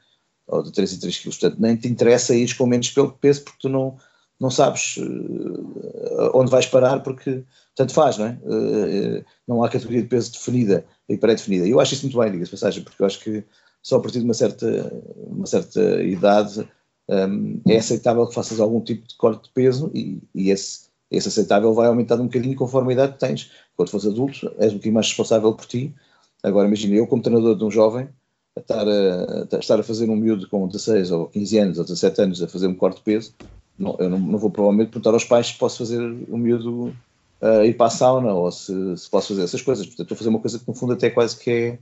ou de 3 em 3 kg, portanto nem te interessa ir com menos peso porque tu não não sabes uh, onde vais parar porque tanto faz, não é? Uh, não há categoria de peso definida e pré-definida. Eu acho isso muito bem, diga-se passagem, porque eu acho que só a partir de uma certa, uma certa idade um, é aceitável que faças algum tipo de corte de peso e, e esse, esse aceitável vai aumentando um bocadinho conforme a idade que tens. Quando fores adulto, és um bocadinho mais responsável por ti. Agora, imagina, eu como treinador de um jovem, a estar a, a, estar a fazer um miúdo com 16 ou 15 anos ou 17 anos a fazer um corte de peso, não, eu não, não, vou provavelmente perguntar aos pais se posso fazer o miúdo uh, ir para a sauna ou se, se, posso fazer essas coisas. Portanto, estou a fazer uma coisa que no fundo até quase que é,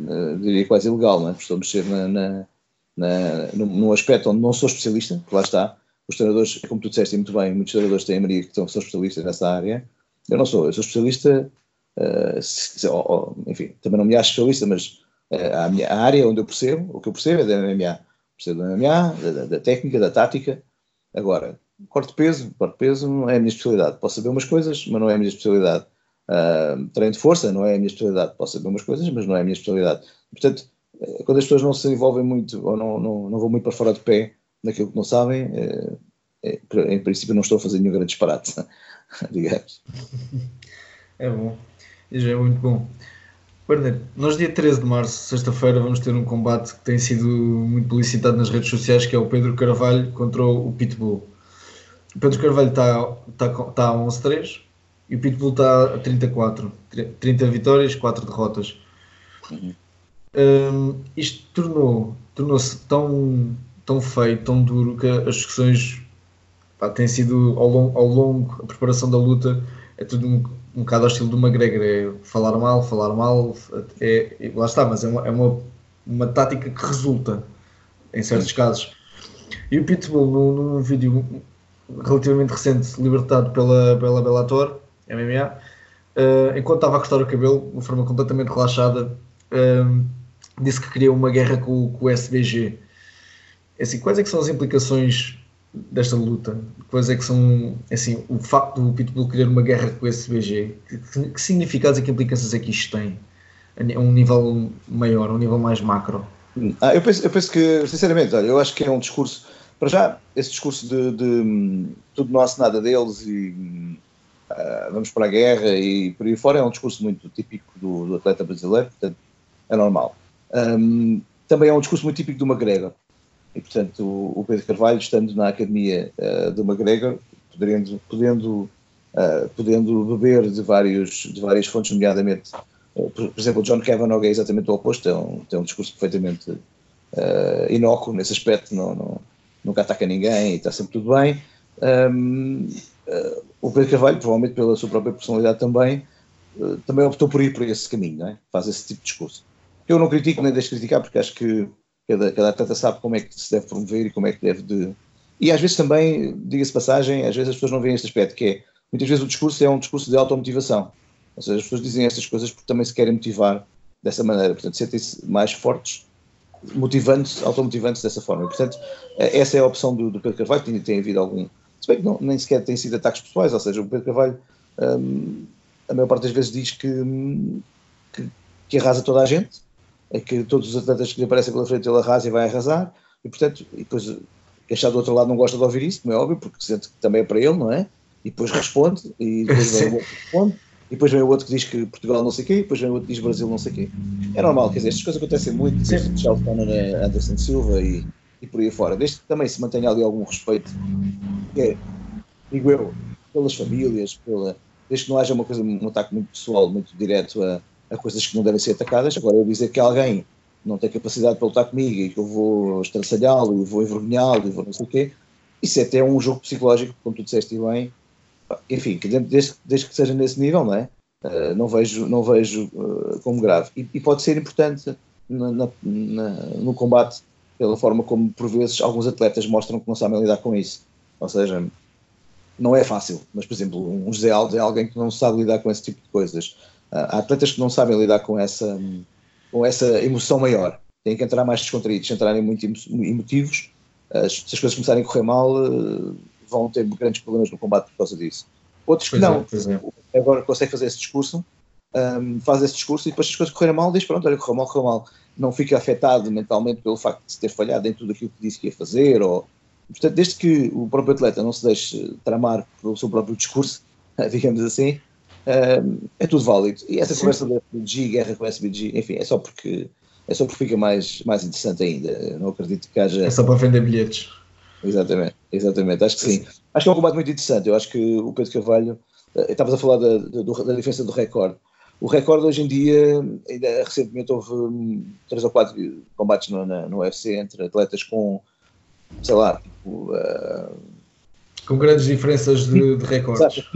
uh, diria quase ilegal, não é? Estou a mexer na, na, na, num aspecto onde não sou especialista, que lá está. Os treinadores, como tu disseste muito bem, muitos treinadores têm a Maria que são, especialistas nessa área. Eu não sou, eu sou especialista, uh, se, ou, ou, enfim, também não me acho especialista, mas a, minha, a área onde eu percebo, o que eu percebo é da MMA. Percebo da MMA, da, da técnica, da tática, Agora, corte peso, corte peso não é a minha especialidade. Posso saber umas coisas, mas não é a minha especialidade. Uh, treino de força não é a minha especialidade. Posso saber umas coisas, mas não é a minha especialidade. Portanto, eh, quando as pessoas não se envolvem muito ou não, não, não vão muito para fora de pé naquilo que não sabem, é, em princípio não estou a fazer nenhum grande disparate, digamos. É bom, já é muito bom. Bernardo, nós dia 13 de março, sexta-feira, vamos ter um combate que tem sido muito publicitado nas redes sociais, que é o Pedro Carvalho contra o Pitbull. O Pedro Carvalho está, está, está a 11-3 e o Pitbull está a 34. 30 vitórias, 4 derrotas. Um, isto tornou, tornou-se tão, tão feio, tão duro, que as discussões pá, têm sido ao longo, ao longo, a preparação da luta é tudo um, um bocado ao estilo do McGregor, é falar mal, falar mal, é, lá está, mas é uma, é uma, uma tática que resulta em certos casos. E o Pitbull, num, num vídeo relativamente recente, libertado pela, pela Bellator, MMA, uh, enquanto estava a cortar o cabelo, de forma completamente relaxada, uh, disse que queria uma guerra com, com o SBG. É assim, quais é que são as implicações desta luta? Quais é que são, assim, o facto do Pitbull querer uma guerra com o SBG? Que, que, significados e que implicações é que isto tem? A um nível maior, a um nível mais macro? Ah, eu, penso, eu penso que, sinceramente, olha, eu acho que é um discurso, para já, esse discurso de, de tudo nosso, nada deles e uh, vamos para a guerra e por aí fora é um discurso muito típico do, do atleta brasileiro, portanto, é normal. Um, também é um discurso muito típico do McGregor. E, portanto, o, Pedro Carvalho, estando na academia uh, do McGregor, podendo, podendo, uh, podendo beber de, vários, de várias fontes, nomeadamente, uh, por, por, exemplo, o John Kavanagh é exatamente o oposto, é um, tem um discurso perfeitamente uh, inócuo nesse aspecto, não, não, nunca ataca ninguém e está sempre tudo bem. Um, o Pedro Carvalho, provavelmente pela sua própria personalidade também, também optou por ir por esse caminho, é? faz esse tipo de discurso. Eu não critico nem deixo de criticar, porque acho que cada, cada atleta sabe como é que se deve promover e como é que deve de. E às vezes também, diga-se passagem, às vezes as pessoas não veem este aspecto, que é, muitas vezes o discurso é um discurso de automotivação. Ou seja, as pessoas dizem estas coisas porque também se querem motivar dessa maneira, portanto, sentem-se mais fortes, motivantes, automotivantes dessa forma. E, portanto, essa é a opção do, do Pedro Carvalho, tem, tem havido algum. Se bem que não, nem sequer tem sido ataques pessoais, ou seja, o Pedro Carvalho, hum, a maior parte das vezes diz que, hum, que, que arrasa toda a gente, é que todos os atletas que lhe aparecem pela frente ele arrasa e vai arrasar, e portanto, e depois quem está do outro lado não gosta de ouvir isso, como é óbvio, porque sente que também é para ele, não é? E depois responde, e depois vem o outro que responde, e depois vem o outro que diz que Portugal não sei o quê, e depois vem o outro que diz Brasil não sei o quê. É normal, quer dizer, estas coisas acontecem muito, desde o Charles Conner Anderson Silva e, e por aí fora, desde que também se mantenha ali algum respeito, que é, digo eu, pelas famílias, pela, desde que não haja uma coisa, um ataque muito pessoal, muito direto a a coisas que não devem ser atacadas. Agora, eu dizer que alguém não tem capacidade para lutar comigo e que eu vou estraçalhá-lo e vou envergonhá-lo e vou não sei o quê, isso é até um jogo psicológico, como tu disseste bem. Enfim, desde, desde que seja nesse nível, não é? Uh, não vejo, não vejo uh, como grave. E, e, pode ser importante na, na, na, no combate, pela forma como, por vezes, alguns atletas mostram que não sabem lidar com isso. Ou seja, não é fácil, mas, por exemplo, um José Aldo é alguém que não sabe lidar com esse tipo de coisas. Há atletas que não sabem lidar com essa, com essa emoção maior. Têm que entrar mais descontraídos. Entrarem muito emotivos, se as coisas começarem a correr mal, eh, vão ter grandes problemas no combate por causa disso. Outros que não, é, agora conseguem fazer esse discurso, um, faz esse discurso e depois se as coisas correrem mal, diz pronto, olha, correu mal, correu mal. Não fica afetado mentalmente pelo facto de se ter falhado em tudo aquilo que disse que ia fazer. Ou... Portanto, desde que o próprio atleta não se deixe tramar pelo seu próprio discurso, digamos assim, é tudo válido. E essa Sim. conversa da SBG, guerra com a SBG, enfim, é só porque é só porque fica mais, mais interessante ainda. Eu não acredito que haja. É só para vender bilhetes. Exatamente, exatamente, acho que sim. Acho que é um combate muito interessante. Eu acho que o Pedro Carvalho, eh, estavas a falar da, da, da diferença do recorde. O recorde hoje em dia, ainda recentemente houve hum, três ou quatro combates no, na, no UFC entre atletas com, sei lá, tipo, uh, com grandes diferenças de, de recordes. Exato,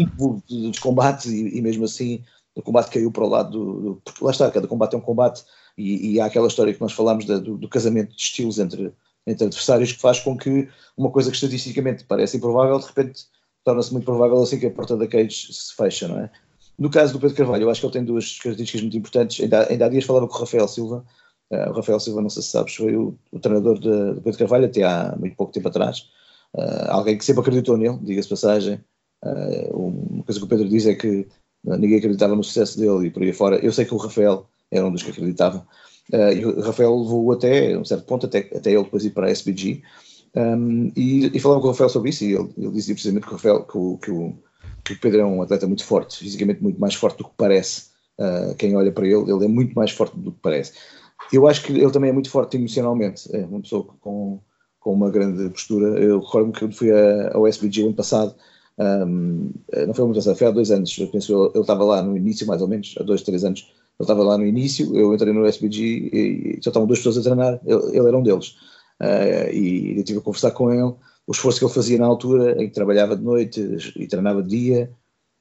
dos combates e, e, mesmo assim o combate caiu para o lado do, porque lá está, cada combate é um combate e, e há aquela história que nós falámos do, do, casamento de estilos entre, entre adversários que faz com que uma coisa que estatisticamente parece improvável de repente torna-se muito provável assim que a porta da cage se fecha, não é? No caso do Pedro Carvalho, eu acho que ele tem duas características muito importantes. Ainda, ainda há dias falava com o Rafael Silva. Uh, o Rafael Silva, não sei se sabes, foi o, o treinador de, do Pedro Carvalho até há muito pouco tempo atrás. Uh, alguém que sempre acreditou nele, diga-se passagem. Uh, uma coisa que o Pedro diz é que ninguém acreditava no sucesso dele e por aí fora. Eu sei que o Rafael era um dos que acreditava. E o Rafael levou até um certo ponto, até, até ele depois ir para a SBG. Um, e, e falava com o Rafael sobre isso, e ele, ele dizia precisamente que o, Rafael, que o, que, o, que o Pedro é um atleta muito forte, fisicamente muito mais forte do que parece. Uh, quem olha para ele, ele é muito mais forte do que parece. Eu acho que ele também é muito forte emocionalmente, é uma pessoa com, com uma grande postura. Eu recordo-me que eu fui ao SBG ano passado, um, não foi ano passado, foi há dois anos, eu penso, ele estava lá no início, mais ou menos, há dois, três anos, ele estava lá no início, eu entrei no SBG e, só estavam duas pessoas a treinar, ele, ele era um deles. Uh, e eu estive a conversar com ele, o esforço que ele fazia na altura, em que trabalhava de noite e treinava de dia,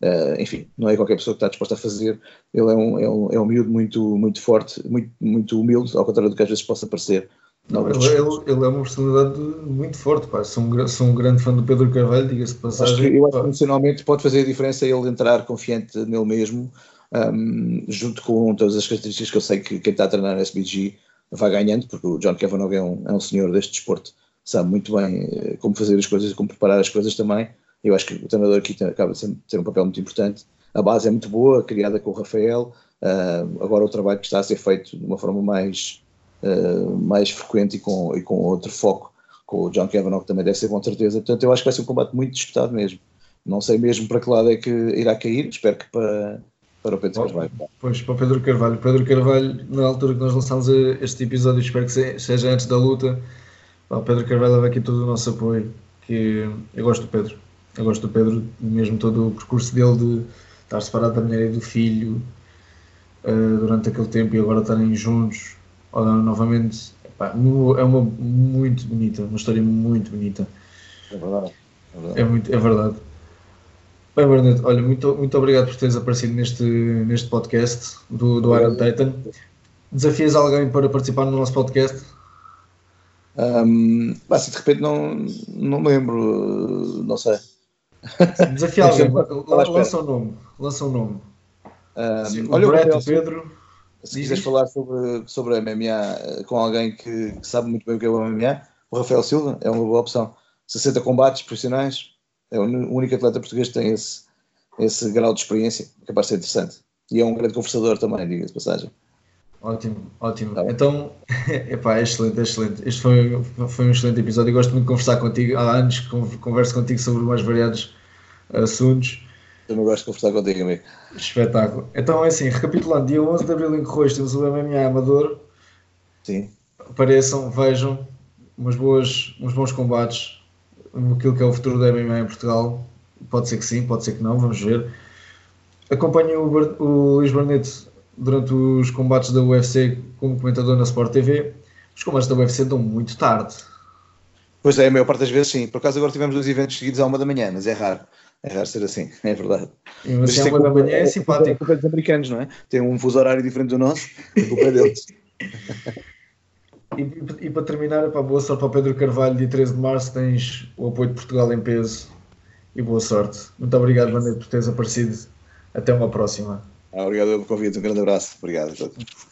uh, enfim, não é qualquer pessoa que está disposta a fazer. Ele é um, é um, é um miúdo muito, muito forte, muito, muito humilde, ao contrário do que às vezes possa parecer. Não, ele, ele, ele, é uma personalidade muito forte, pá. Sou, um, sou um grande fã do Pedro Carvalho, diga-se de passagem. Acho que, eu acho que emocionalmente pode fazer a diferença ele entrar confiante nele mesmo, um, junto com todas as características que eu sei que quem está a treinar no SBG vai ganhando, porque o John Kavanagh é um, é um senhor deste desporto, sabe muito bem eh, como fazer as coisas e como preparar as coisas também. Eu acho que o treinador aqui acaba de ter um papel muito importante. A base é muito boa, criada com o Rafael. Uh, agora o trabalho que está a ser feito de uma forma mais, uh, mais frequente e com, e com outro foco com o John Kavanagh também deve ser com certeza. Portanto, eu acho que vai ser um combate muito disputado mesmo. Não sei mesmo para que lado é que irá cair, espero que para, para o Pedro Carvalho. Pois, para o Pedro Carvalho. Pedro Carvalho, na altura que nós lançámos este episódio, espero que seja antes da luta. O Pedro Carvalho leva aqui todo o nosso apoio. Que eu gosto do Pedro. Eu gosto do Pedro, mesmo todo o percurso dele de estar separado da mulher e do filho uh, durante aquele tempo e agora estarem juntos uh, novamente. Epá, é uma muito bonita, uma história muito bonita. É verdade. É verdade. É, muito, é verdade. Bem, Bernardo, olha, muito, muito obrigado por teres aparecido neste, neste podcast do, do Iron Titan. Desafias alguém para participar no nosso podcast? Um, assim, de repente não, não lembro, não sei. Desafia alguém, lança um nome. Lança um nome. Um, olha, Brett, o Pedro. Se quiseres falar sobre, sobre a MMA eh, com alguém que, que, sabe muito bem o que é o MMA, o Rafael Silva é uma boa opção. 60 combates profissionais, é o único atleta português que tem esse, esse grau de experiência, capaz de ser interessante. E é um grande conversador também, diga de passagem. Ótimo, ótimo. Tá então, epá, é excelente, é excelente. Este foi, foi um excelente episódio. Eu gosto muito de conversar contigo. Há anos que converso contigo sobre mais variados assuntos. Eu não gosto de conversar contigo, amigo. Espetáculo. Então, é assim, recapitulando, dia 11 de abril em Corroios temos o MMA Amador. Sim. Apareçam, vejam, umas boas, uns bons combates aquilo que é o futuro da MMA em Portugal. Pode ser que sim, pode ser que não, vamos ver. Acompanho o, o Luís Barneto durante os combates da UFC como comentador na Sport TV. Os combates da UFC dão muito tarde. Pois é, a maior parte das vezes sim. Por acaso agora tivemos dois eventos seguidos à uma da manhã, mas é raro. É raro ser assim, é verdade. E mas assim, à uma da manhã é, é simpático. É dos americanos, não é? Tem um fuso horário diferente do nosso, a culpa é deles. E, e, para terminar, para boa sorte para o Pedro Carvalho, dia 13 de março, tens o apoio de Portugal em peso e boa sorte. Muito obrigado, Vanessa, por teres aparecido. Até uma próxima. Ah, obrigado pelo convite, um grande abraço. Obrigado a todos.